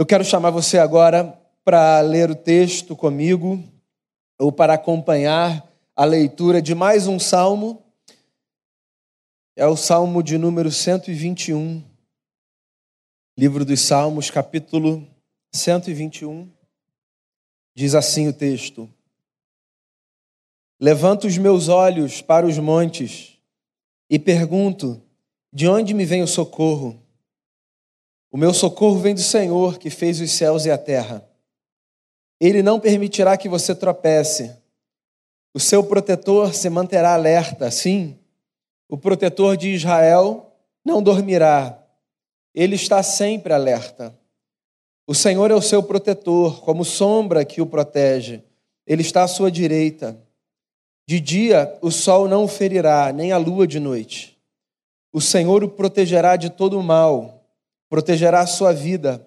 Eu quero chamar você agora para ler o texto comigo, ou para acompanhar a leitura de mais um salmo. É o salmo de número 121, livro dos Salmos, capítulo 121. Diz assim o texto: Levanto os meus olhos para os montes e pergunto: de onde me vem o socorro? O meu socorro vem do Senhor, que fez os céus e a terra. Ele não permitirá que você tropece. O seu protetor se manterá alerta, sim. O protetor de Israel não dormirá. Ele está sempre alerta. O Senhor é o seu protetor, como sombra que o protege. Ele está à sua direita. De dia o sol não o ferirá, nem a lua de noite. O Senhor o protegerá de todo o mal protegerá a sua vida.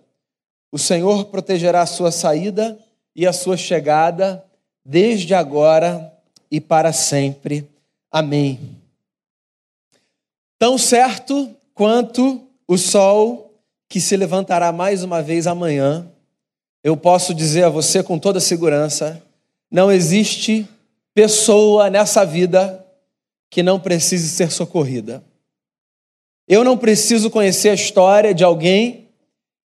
O Senhor protegerá a sua saída e a sua chegada, desde agora e para sempre. Amém. Tão certo quanto o sol que se levantará mais uma vez amanhã, eu posso dizer a você com toda segurança: não existe pessoa nessa vida que não precise ser socorrida. Eu não preciso conhecer a história de alguém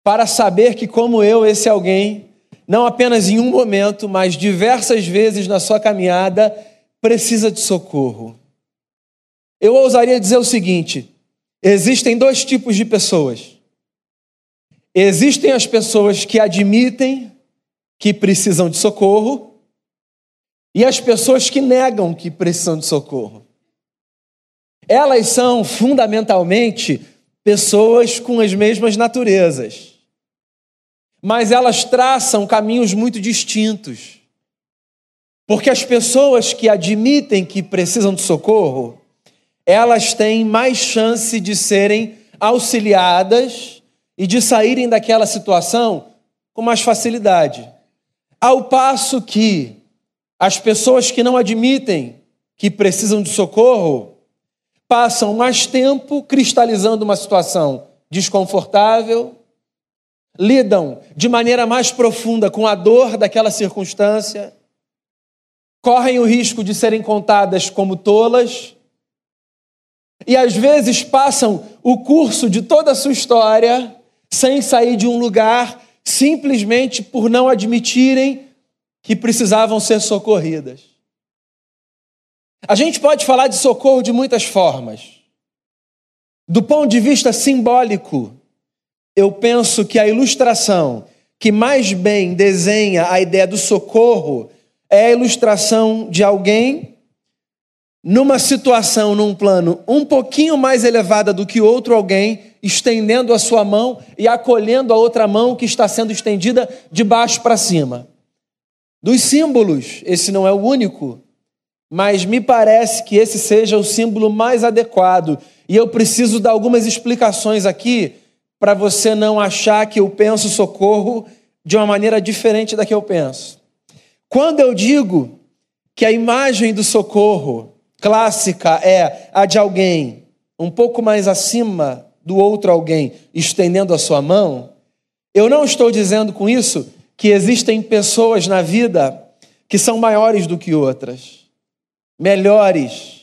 para saber que, como eu, esse alguém, não apenas em um momento, mas diversas vezes na sua caminhada, precisa de socorro. Eu ousaria dizer o seguinte: existem dois tipos de pessoas. Existem as pessoas que admitem que precisam de socorro e as pessoas que negam que precisam de socorro. Elas são fundamentalmente pessoas com as mesmas naturezas, mas elas traçam caminhos muito distintos. Porque as pessoas que admitem que precisam de socorro, elas têm mais chance de serem auxiliadas e de saírem daquela situação com mais facilidade. Ao passo que as pessoas que não admitem que precisam de socorro, passam mais tempo cristalizando uma situação desconfortável, lidam de maneira mais profunda com a dor daquela circunstância, correm o risco de serem contadas como tolas, e às vezes passam o curso de toda a sua história sem sair de um lugar simplesmente por não admitirem que precisavam ser socorridas. A gente pode falar de socorro de muitas formas. Do ponto de vista simbólico, eu penso que a ilustração que mais bem desenha a ideia do socorro é a ilustração de alguém numa situação, num plano um pouquinho mais elevada do que outro alguém, estendendo a sua mão e acolhendo a outra mão que está sendo estendida de baixo para cima. Dos símbolos, esse não é o único, mas me parece que esse seja o símbolo mais adequado. E eu preciso dar algumas explicações aqui para você não achar que eu penso socorro de uma maneira diferente da que eu penso. Quando eu digo que a imagem do socorro clássica é a de alguém um pouco mais acima do outro alguém estendendo a sua mão, eu não estou dizendo com isso que existem pessoas na vida que são maiores do que outras melhores.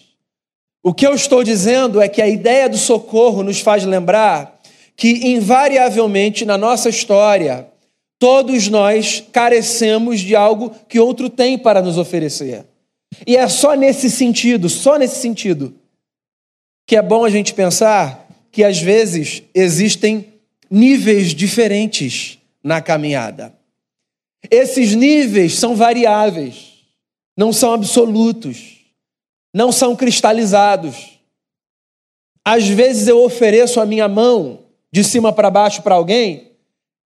O que eu estou dizendo é que a ideia do socorro nos faz lembrar que, invariavelmente, na nossa história, todos nós carecemos de algo que outro tem para nos oferecer. E é só nesse sentido, só nesse sentido, que é bom a gente pensar que às vezes existem níveis diferentes na caminhada. Esses níveis são variáveis, não são absolutos não são cristalizados. Às vezes eu ofereço a minha mão de cima para baixo para alguém,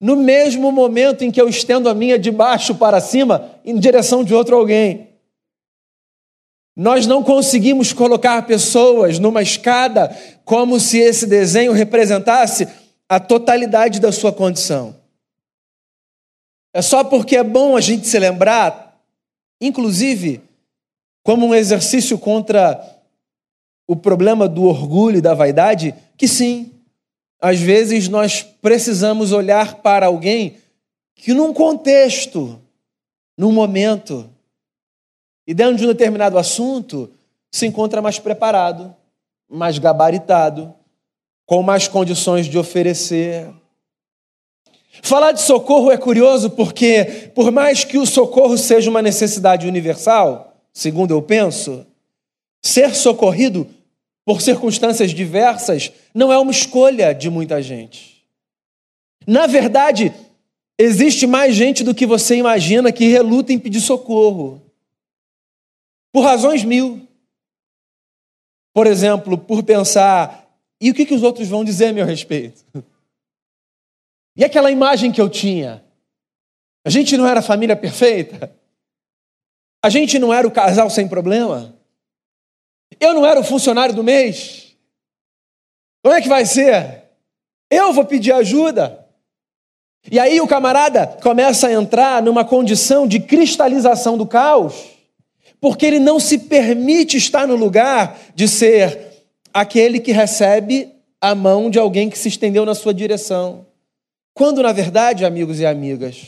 no mesmo momento em que eu estendo a minha de baixo para cima em direção de outro alguém. Nós não conseguimos colocar pessoas numa escada como se esse desenho representasse a totalidade da sua condição. É só porque é bom a gente se lembrar, inclusive, como um exercício contra o problema do orgulho e da vaidade? Que sim, às vezes nós precisamos olhar para alguém que, num contexto, num momento, e dentro de um determinado assunto, se encontra mais preparado, mais gabaritado, com mais condições de oferecer. Falar de socorro é curioso porque, por mais que o socorro seja uma necessidade universal, segundo eu penso, ser socorrido por circunstâncias diversas não é uma escolha de muita gente. Na verdade, existe mais gente do que você imagina que reluta em pedir socorro. Por razões mil. Por exemplo, por pensar, e o que, que os outros vão dizer a meu respeito? E aquela imagem que eu tinha? A gente não era família perfeita? A gente não era o casal sem problema? Eu não era o funcionário do mês? Como é que vai ser? Eu vou pedir ajuda. E aí o camarada começa a entrar numa condição de cristalização do caos, porque ele não se permite estar no lugar de ser aquele que recebe a mão de alguém que se estendeu na sua direção. Quando, na verdade, amigos e amigas,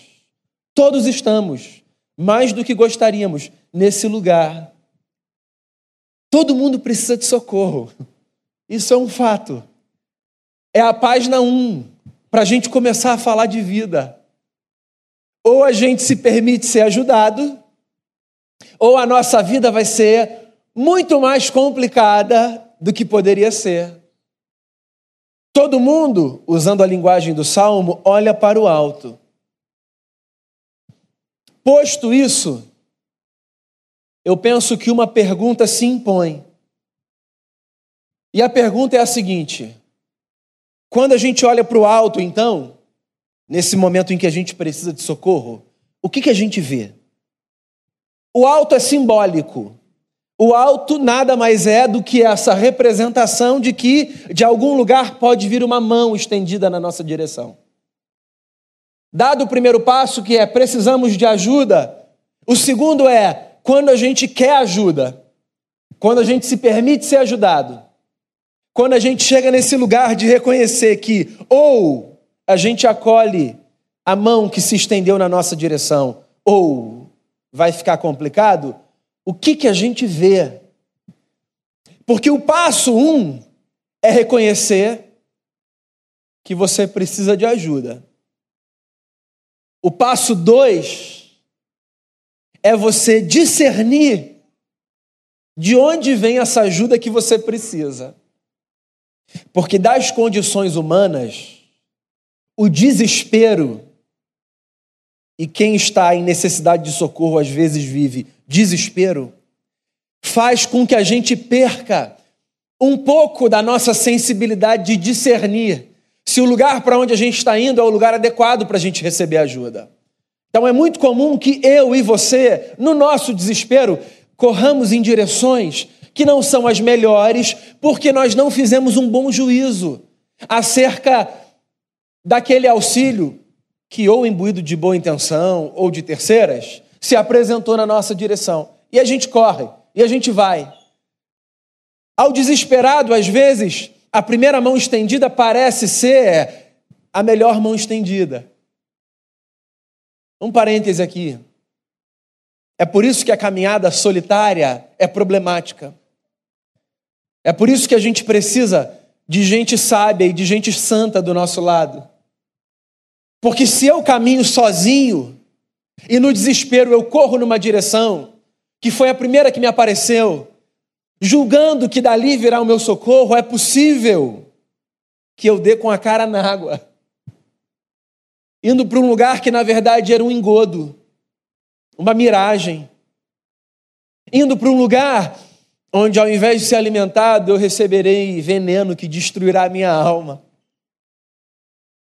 todos estamos, mais do que gostaríamos, nesse lugar. Todo mundo precisa de socorro. Isso é um fato. É a página 1 para a gente começar a falar de vida. Ou a gente se permite ser ajudado, ou a nossa vida vai ser muito mais complicada do que poderia ser. Todo mundo, usando a linguagem do salmo, olha para o alto. Posto isso, eu penso que uma pergunta se impõe. E a pergunta é a seguinte: quando a gente olha para o alto, então, nesse momento em que a gente precisa de socorro, o que, que a gente vê? O alto é simbólico. O alto nada mais é do que essa representação de que de algum lugar pode vir uma mão estendida na nossa direção. Dado o primeiro passo, que é precisamos de ajuda, o segundo é quando a gente quer ajuda, quando a gente se permite ser ajudado, quando a gente chega nesse lugar de reconhecer que ou a gente acolhe a mão que se estendeu na nossa direção, ou vai ficar complicado, o que, que a gente vê. Porque o passo um é reconhecer que você precisa de ajuda. O passo dois é você discernir de onde vem essa ajuda que você precisa. Porque das condições humanas, o desespero, e quem está em necessidade de socorro às vezes vive desespero, faz com que a gente perca um pouco da nossa sensibilidade de discernir se o lugar para onde a gente está indo é o lugar adequado para a gente receber ajuda. Então é muito comum que eu e você, no nosso desespero, corramos em direções que não são as melhores, porque nós não fizemos um bom juízo acerca daquele auxílio que, ou imbuído de boa intenção ou de terceiras, se apresentou na nossa direção. E a gente corre, e a gente vai. Ao desesperado, às vezes, a primeira mão estendida parece ser a melhor mão estendida. Um parêntese aqui. É por isso que a caminhada solitária é problemática. É por isso que a gente precisa de gente sábia e de gente santa do nosso lado. Porque se eu caminho sozinho, e no desespero eu corro numa direção que foi a primeira que me apareceu, julgando que dali virá o meu socorro, é possível que eu dê com a cara na água, indo para um lugar que na verdade era um engodo, uma miragem, indo para um lugar onde ao invés de ser alimentado eu receberei veneno que destruirá a minha alma.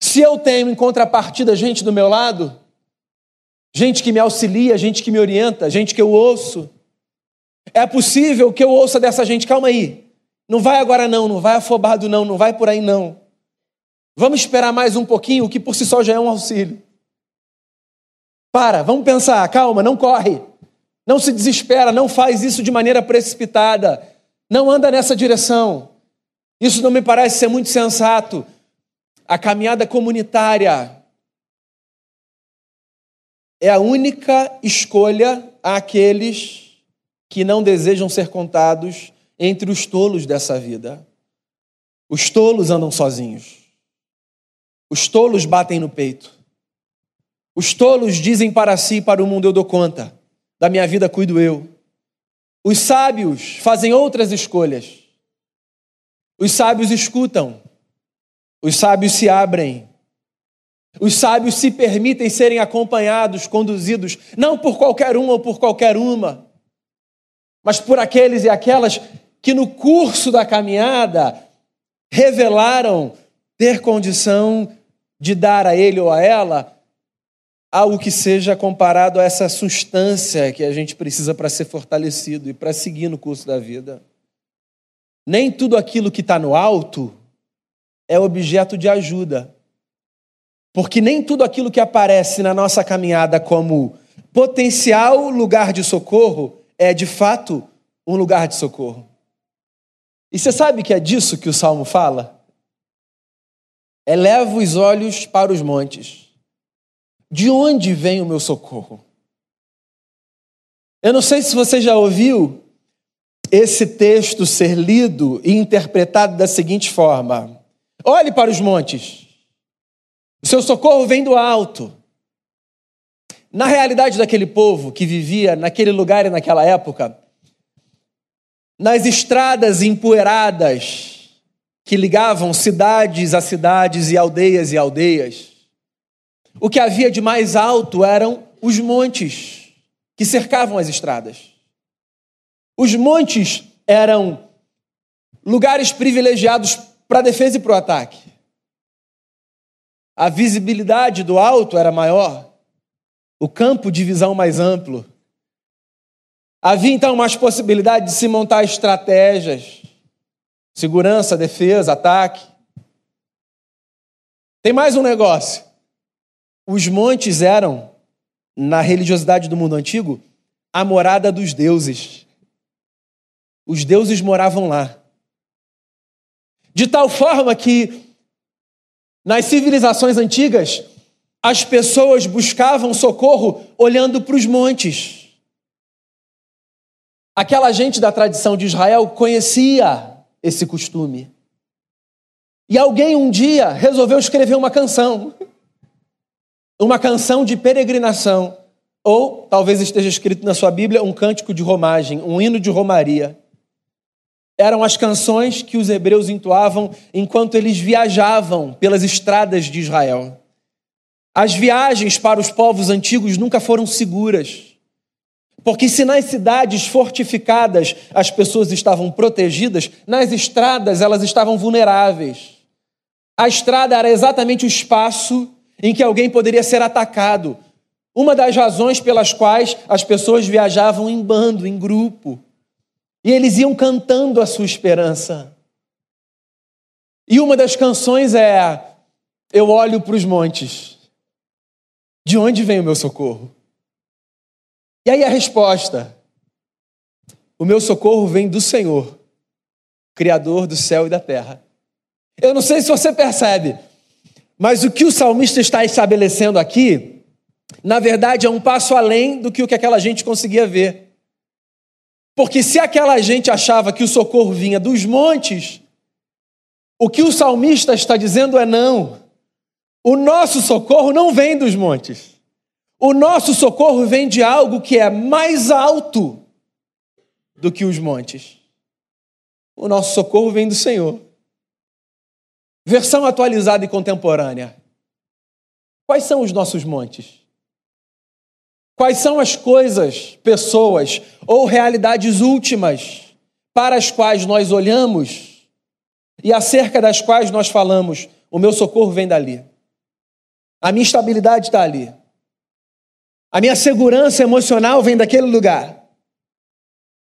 Se eu tenho em contrapartida gente do meu lado, gente que me auxilia, gente que me orienta, gente que eu ouço. É possível que eu ouça dessa gente, calma aí, não vai agora não, não vai afobado não, não vai por aí não. Vamos esperar mais um pouquinho, que por si só já é um auxílio. Para, vamos pensar, calma, não corre. Não se desespera, não faz isso de maneira precipitada. Não anda nessa direção. Isso não me parece ser muito sensato. a caminhada comunitária é a única escolha àqueles que não desejam ser contados entre os tolos dessa vida. Os tolos andam sozinhos. Os tolos batem no peito. Os tolos dizem para si e para o mundo: Eu dou conta, da minha vida cuido eu. Os sábios fazem outras escolhas. Os sábios escutam. Os sábios se abrem. Os sábios se permitem serem acompanhados, conduzidos, não por qualquer um ou por qualquer uma, mas por aqueles e aquelas que no curso da caminhada revelaram ter condição de dar a ele ou a ela algo que seja comparado a essa substância que a gente precisa para ser fortalecido e para seguir no curso da vida. Nem tudo aquilo que está no alto é objeto de ajuda. Porque nem tudo aquilo que aparece na nossa caminhada como potencial lugar de socorro é de fato um lugar de socorro. E você sabe que é disso que o salmo fala? Eleva os olhos para os montes. De onde vem o meu socorro? Eu não sei se você já ouviu esse texto ser lido e interpretado da seguinte forma: olhe para os montes, o seu socorro vem do alto. Na realidade daquele povo que vivia naquele lugar e naquela época, nas estradas empoeiradas que ligavam cidades a cidades e aldeias e aldeias, o que havia de mais alto eram os montes que cercavam as estradas. Os montes eram lugares privilegiados para a defesa e para o ataque. A visibilidade do alto era maior, o campo de visão mais amplo. Havia então mais possibilidade de se montar estratégias, segurança, defesa, ataque. Tem mais um negócio. Os montes eram, na religiosidade do mundo antigo, a morada dos deuses. Os deuses moravam lá. De tal forma que, nas civilizações antigas, as pessoas buscavam socorro olhando para os montes. Aquela gente da tradição de Israel conhecia esse costume. E alguém um dia resolveu escrever uma canção. Uma canção de peregrinação. Ou talvez esteja escrito na sua Bíblia um cântico de romagem, um hino de romaria eram as canções que os hebreus entoavam enquanto eles viajavam pelas estradas de Israel. As viagens para os povos antigos nunca foram seguras. Porque se nas cidades fortificadas as pessoas estavam protegidas, nas estradas elas estavam vulneráveis. A estrada era exatamente o espaço em que alguém poderia ser atacado. Uma das razões pelas quais as pessoas viajavam em bando, em grupo. E eles iam cantando a sua esperança. E uma das canções é: Eu olho para os montes. De onde vem o meu socorro? E aí a resposta: O meu socorro vem do Senhor, Criador do céu e da terra. Eu não sei se você percebe, mas o que o salmista está estabelecendo aqui, na verdade, é um passo além do que o que aquela gente conseguia ver. Porque se aquela gente achava que o socorro vinha dos montes, o que o salmista está dizendo é não. O nosso socorro não vem dos montes. O nosso socorro vem de algo que é mais alto do que os montes. O nosso socorro vem do Senhor. Versão atualizada e contemporânea. Quais são os nossos montes? Quais são as coisas, pessoas ou realidades últimas para as quais nós olhamos e acerca das quais nós falamos: o meu socorro vem dali, a minha estabilidade está ali, a minha segurança emocional vem daquele lugar.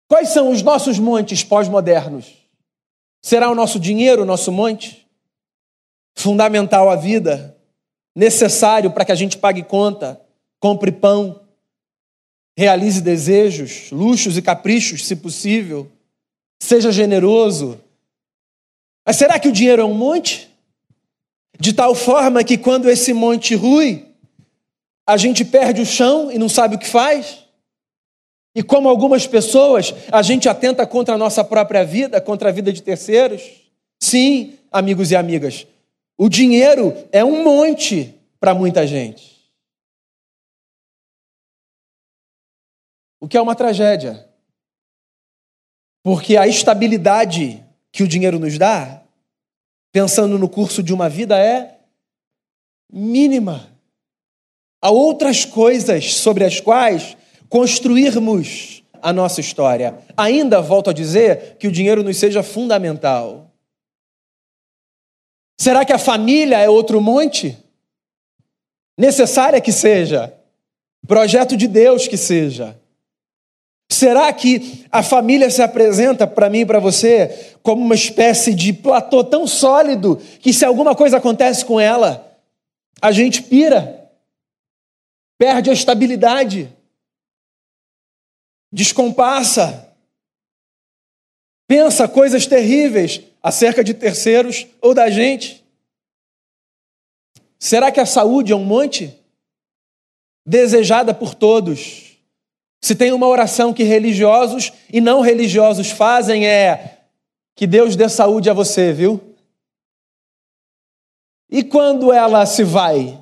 Quais são os nossos montes pós-modernos? Será o nosso dinheiro o nosso monte? Fundamental à vida, necessário para que a gente pague conta, compre pão, realize desejos, luxos e caprichos, se possível, seja generoso. Mas será que o dinheiro é um monte? De tal forma que quando esse monte rui, a gente perde o chão e não sabe o que faz. E como algumas pessoas, a gente atenta contra a nossa própria vida, contra a vida de terceiros. Sim, amigos e amigas, o dinheiro é um monte para muita gente. O que é uma tragédia. Porque a estabilidade que o dinheiro nos dá, pensando no curso de uma vida, é mínima. Há outras coisas sobre as quais construirmos a nossa história. Ainda volto a dizer que o dinheiro nos seja fundamental. Será que a família é outro monte? Necessária que seja. Projeto de Deus que seja. Será que a família se apresenta para mim e para você como uma espécie de platô tão sólido que se alguma coisa acontece com ela, a gente pira, perde a estabilidade, descompassa, pensa coisas terríveis acerca de terceiros ou da gente? Será que a saúde é um monte? Desejada por todos se tem uma oração que religiosos e não religiosos fazem é que Deus dê saúde a você, viu? E quando ela se vai?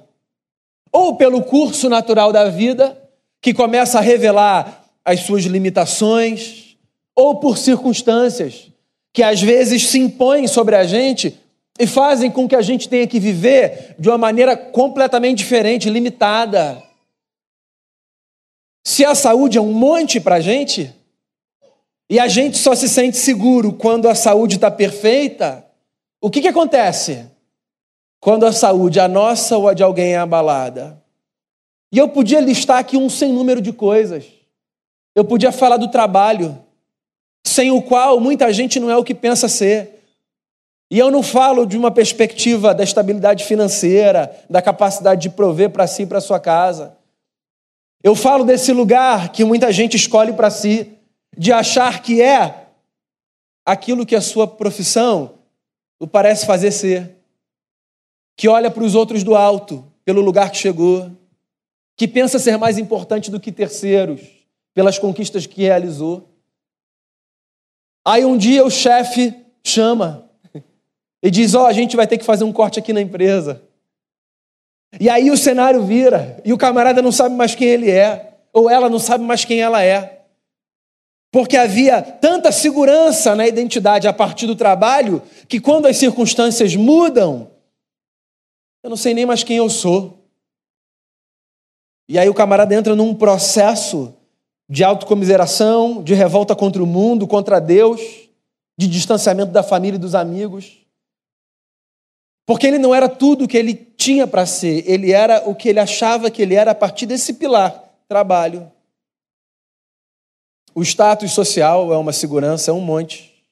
Ou pelo curso natural da vida, que começa a revelar as suas limitações, ou por circunstâncias que às vezes se impõem sobre a gente e fazem com que a gente tenha que viver de uma maneira completamente diferente, limitada. Se a saúde é um monte para a gente, e a gente só se sente seguro quando a saúde está perfeita, o que, que acontece? Quando a saúde, a nossa ou a de alguém, é abalada. E eu podia listar aqui um sem número de coisas. Eu podia falar do trabalho, sem o qual muita gente não é o que pensa ser. E eu não falo de uma perspectiva da estabilidade financeira, da capacidade de prover para si e para sua casa. Eu falo desse lugar que muita gente escolhe para si, de achar que é aquilo que a sua profissão o parece fazer ser, que olha para os outros do alto, pelo lugar que chegou, que pensa ser mais importante do que terceiros, pelas conquistas que realizou. Aí um dia o chefe chama e diz: Ó, oh, a gente vai ter que fazer um corte aqui na empresa. E aí o cenário vira, e o camarada não sabe mais quem ele é, ou ela não sabe mais quem ela é. Porque havia tanta segurança na identidade a partir do trabalho, que quando as circunstâncias mudam, eu não sei nem mais quem eu sou. E aí o camarada entra num processo de autocomiseração, de revolta contra o mundo, contra Deus, de distanciamento da família e dos amigos. Porque ele não era tudo o que ele tinha para ser, ele era o que ele achava que ele era a partir desse pilar trabalho. O status social é uma segurança, é um monte.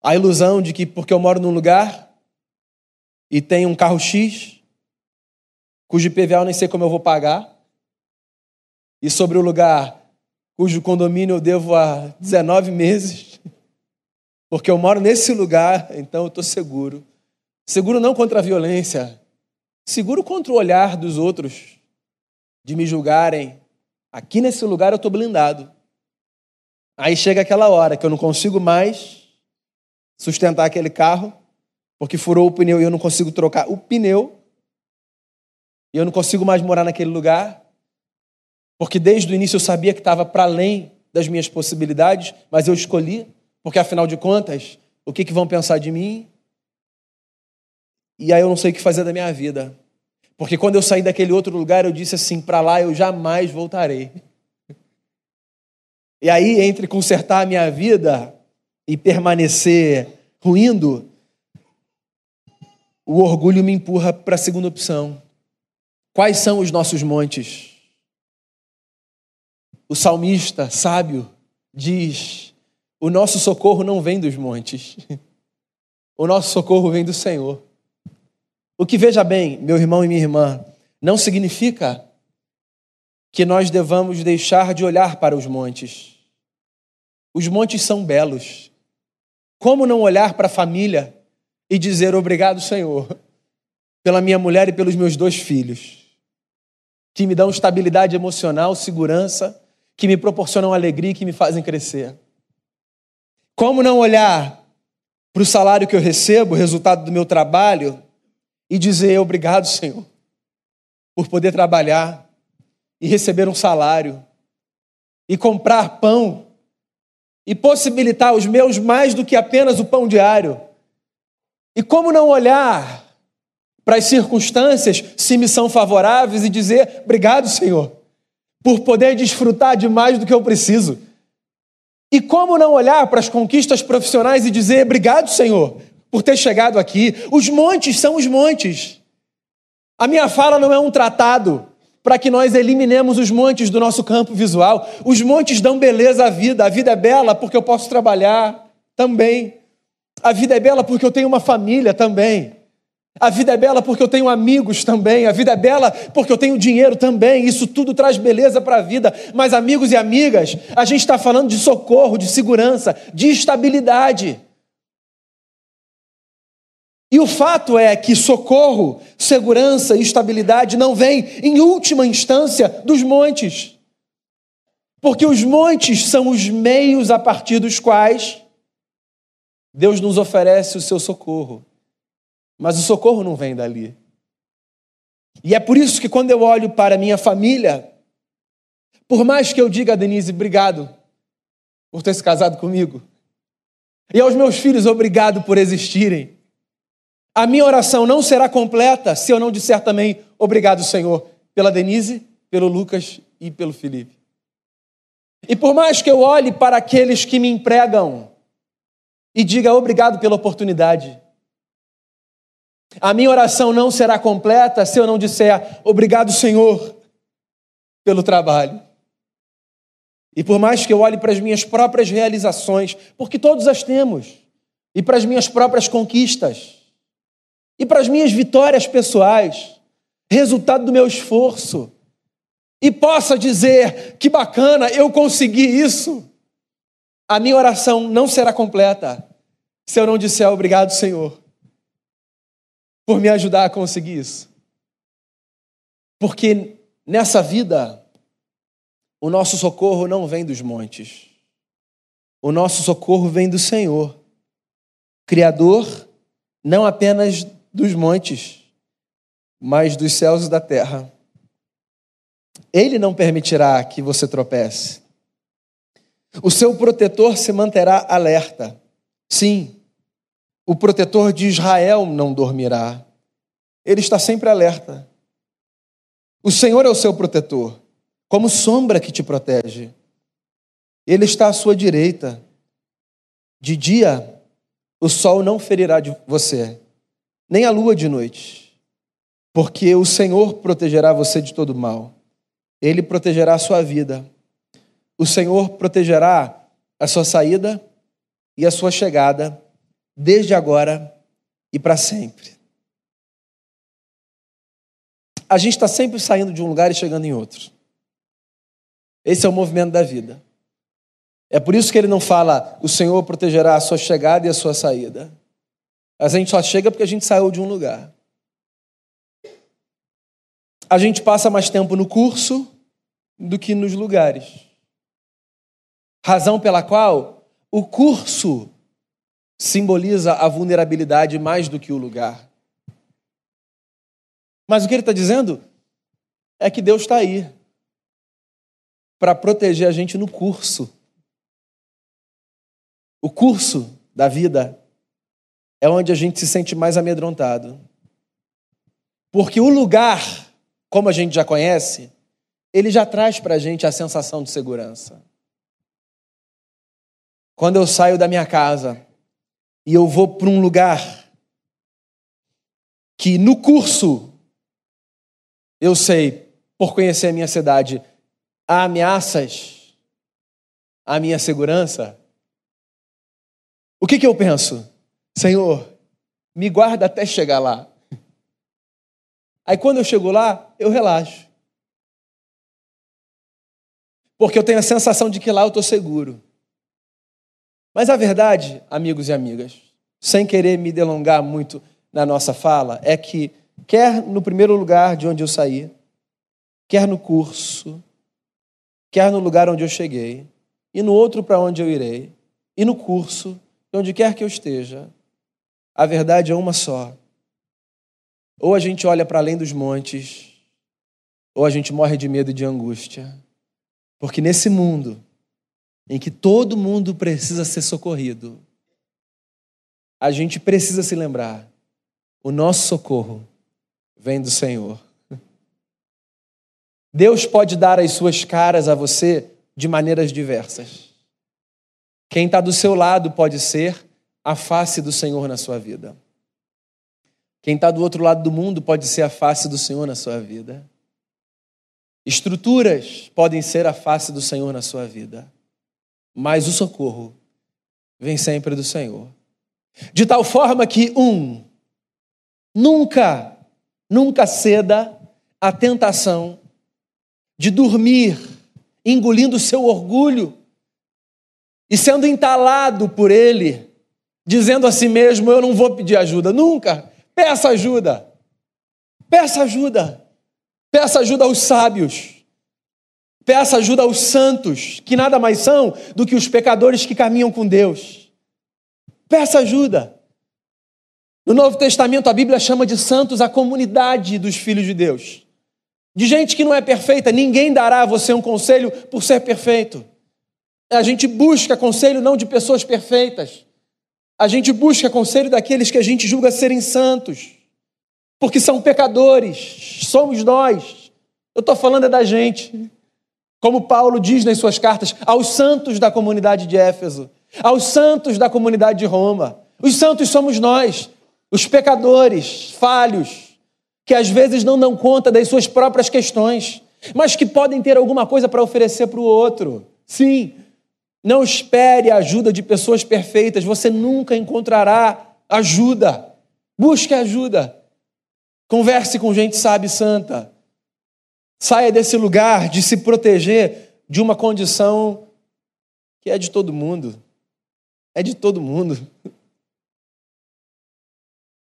A ilusão de que porque eu moro num lugar e tenho um carro X, cujo IPVA eu nem sei como eu vou pagar, e sobre o lugar cujo condomínio eu devo há 19 meses, porque eu moro nesse lugar, então eu estou seguro. Seguro não contra a violência, seguro contra o olhar dos outros, de me julgarem. Aqui nesse lugar eu estou blindado. Aí chega aquela hora que eu não consigo mais sustentar aquele carro, porque furou o pneu e eu não consigo trocar o pneu, e eu não consigo mais morar naquele lugar, porque desde o início eu sabia que estava para além das minhas possibilidades, mas eu escolhi. Porque afinal de contas, o que, que vão pensar de mim? E aí eu não sei o que fazer da minha vida. Porque quando eu saí daquele outro lugar, eu disse assim: para lá eu jamais voltarei. E aí, entre consertar a minha vida e permanecer ruindo, o orgulho me empurra para a segunda opção. Quais são os nossos montes? O salmista sábio diz: o nosso socorro não vem dos montes. O nosso socorro vem do Senhor. O que veja bem, meu irmão e minha irmã, não significa que nós devamos deixar de olhar para os montes. Os montes são belos. Como não olhar para a família e dizer obrigado, Senhor, pela minha mulher e pelos meus dois filhos, que me dão estabilidade emocional, segurança, que me proporcionam alegria e que me fazem crescer. Como não olhar para o salário que eu recebo, resultado do meu trabalho, e dizer obrigado, Senhor, por poder trabalhar e receber um salário e comprar pão e possibilitar os meus mais do que apenas o pão diário. E como não olhar para as circunstâncias, se me são favoráveis, e dizer obrigado, Senhor, por poder desfrutar de mais do que eu preciso. E como não olhar para as conquistas profissionais e dizer obrigado, Senhor, por ter chegado aqui? Os montes são os montes. A minha fala não é um tratado para que nós eliminemos os montes do nosso campo visual. Os montes dão beleza à vida. A vida é bela porque eu posso trabalhar também. A vida é bela porque eu tenho uma família também. A vida é bela porque eu tenho amigos também. A vida é bela porque eu tenho dinheiro também. Isso tudo traz beleza para a vida. Mas, amigos e amigas, a gente está falando de socorro, de segurança, de estabilidade. E o fato é que socorro, segurança e estabilidade não vêm, em última instância, dos montes. Porque os montes são os meios a partir dos quais Deus nos oferece o seu socorro. Mas o socorro não vem dali. E é por isso que quando eu olho para minha família, por mais que eu diga a Denise, obrigado por ter se casado comigo, e aos meus filhos, obrigado por existirem, a minha oração não será completa se eu não disser também obrigado, Senhor, pela Denise, pelo Lucas e pelo Felipe. E por mais que eu olhe para aqueles que me empregam e diga obrigado pela oportunidade, a minha oração não será completa se eu não disser obrigado, Senhor, pelo trabalho. E por mais que eu olhe para as minhas próprias realizações, porque todos as temos, e para as minhas próprias conquistas, e para as minhas vitórias pessoais, resultado do meu esforço, e possa dizer: que bacana, eu consegui isso. A minha oração não será completa se eu não disser obrigado, Senhor, por me ajudar a conseguir isso. Porque nessa vida, o nosso socorro não vem dos montes. O nosso socorro vem do Senhor, Criador não apenas dos montes, mas dos céus e da terra. Ele não permitirá que você tropece. O seu protetor se manterá alerta. Sim, o protetor de Israel não dormirá. Ele está sempre alerta. O Senhor é o seu protetor, como sombra que te protege. Ele está à sua direita. De dia, o sol não ferirá de você, nem a lua de noite, porque o Senhor protegerá você de todo mal. Ele protegerá a sua vida. O Senhor protegerá a sua saída e a sua chegada, desde agora e para sempre. A gente está sempre saindo de um lugar e chegando em outro. Esse é o movimento da vida. É por isso que ele não fala, o Senhor protegerá a sua chegada e a sua saída. A gente só chega porque a gente saiu de um lugar. A gente passa mais tempo no curso do que nos lugares. Razão pela qual o curso simboliza a vulnerabilidade mais do que o lugar. Mas o que ele está dizendo é que Deus está aí para proteger a gente no curso. O curso da vida é onde a gente se sente mais amedrontado. Porque o lugar, como a gente já conhece, ele já traz para a gente a sensação de segurança. Quando eu saio da minha casa e eu vou para um lugar que no curso eu sei, por conhecer a minha cidade, há ameaças à minha segurança, o que, que eu penso? Senhor, me guarda até chegar lá. Aí quando eu chego lá, eu relaxo. Porque eu tenho a sensação de que lá eu estou seguro. Mas a verdade, amigos e amigas, sem querer me delongar muito na nossa fala, é que, quer no primeiro lugar de onde eu saí, quer no curso, quer no lugar onde eu cheguei, e no outro para onde eu irei, e no curso, onde quer que eu esteja, a verdade é uma só. Ou a gente olha para além dos montes, ou a gente morre de medo e de angústia. Porque nesse mundo, em que todo mundo precisa ser socorrido, a gente precisa se lembrar: o nosso socorro vem do Senhor. Deus pode dar as suas caras a você de maneiras diversas. Quem está do seu lado pode ser a face do Senhor na sua vida. Quem está do outro lado do mundo pode ser a face do Senhor na sua vida. Estruturas podem ser a face do Senhor na sua vida. Mas o socorro vem sempre do Senhor. De tal forma que, um, nunca, nunca ceda à tentação de dormir engolindo o seu orgulho e sendo entalado por ele, dizendo a si mesmo: Eu não vou pedir ajuda. Nunca. Peça ajuda. Peça ajuda. Peça ajuda aos sábios. Peça ajuda aos santos, que nada mais são do que os pecadores que caminham com Deus. Peça ajuda. No Novo Testamento, a Bíblia chama de santos a comunidade dos filhos de Deus. De gente que não é perfeita, ninguém dará a você um conselho por ser perfeito. A gente busca conselho não de pessoas perfeitas. A gente busca conselho daqueles que a gente julga serem santos. Porque são pecadores, somos nós. Eu estou falando é da gente. Como Paulo diz nas suas cartas, aos santos da comunidade de Éfeso, aos santos da comunidade de Roma. Os santos somos nós, os pecadores, falhos, que às vezes não dão conta das suas próprias questões, mas que podem ter alguma coisa para oferecer para o outro. Sim, não espere a ajuda de pessoas perfeitas, você nunca encontrará ajuda. Busque ajuda. Converse com gente sábia e santa. Saia desse lugar de se proteger de uma condição que é de todo mundo. É de todo mundo.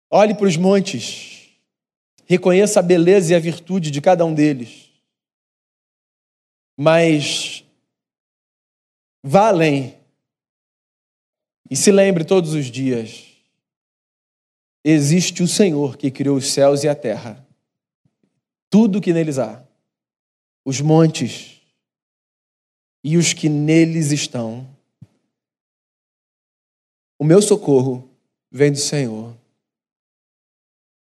Olhe para os montes. Reconheça a beleza e a virtude de cada um deles. Mas vá além. E se lembre todos os dias: existe o Senhor que criou os céus e a terra, tudo que neles há, os montes e os que neles estão. O meu socorro vem do Senhor.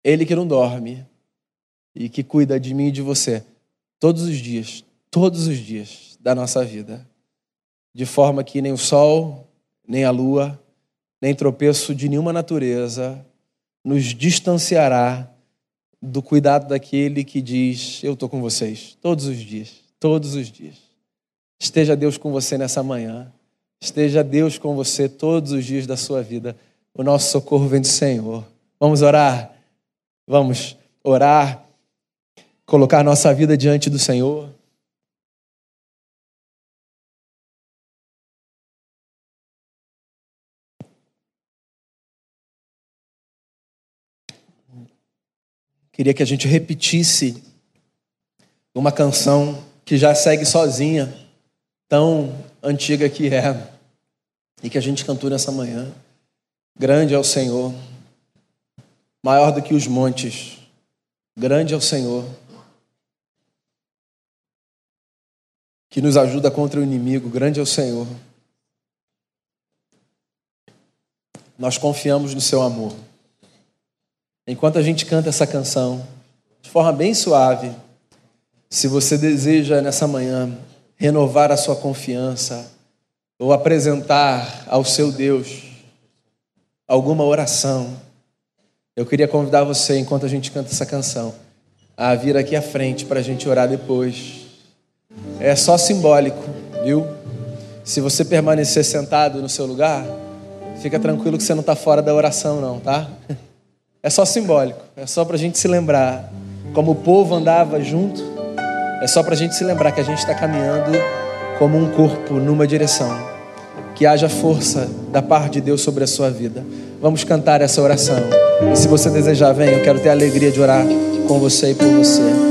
Ele que não dorme e que cuida de mim e de você todos os dias, todos os dias da nossa vida, de forma que nem o sol, nem a lua, nem tropeço de nenhuma natureza nos distanciará do cuidado daquele que diz: Eu estou com vocês todos os dias, todos os dias. Esteja Deus com você nessa manhã, esteja Deus com você todos os dias da sua vida. O nosso socorro vem do Senhor. Vamos orar. Vamos orar, colocar nossa vida diante do Senhor. Queria que a gente repetisse uma canção que já segue sozinha, tão antiga que é, e que a gente cantou nessa manhã. Grande é o Senhor maior do que os montes. Grande é o Senhor, que nos ajuda contra o inimigo. Grande é o Senhor. Nós confiamos no seu amor. Enquanto a gente canta essa canção, de forma bem suave, se você deseja nessa manhã renovar a sua confiança ou apresentar ao seu Deus alguma oração, eu queria convidar você, enquanto a gente canta essa canção, a vir aqui à frente para a gente orar depois. É só simbólico, viu? Se você permanecer sentado no seu lugar, fica tranquilo que você não está fora da oração, não, tá? É só simbólico, é só para a gente se lembrar como o povo andava junto, é só para a gente se lembrar que a gente está caminhando como um corpo numa direção, que haja força da parte de Deus sobre a sua vida. Vamos cantar essa oração. E se você desejar, vem, eu quero ter a alegria de orar com você e por você.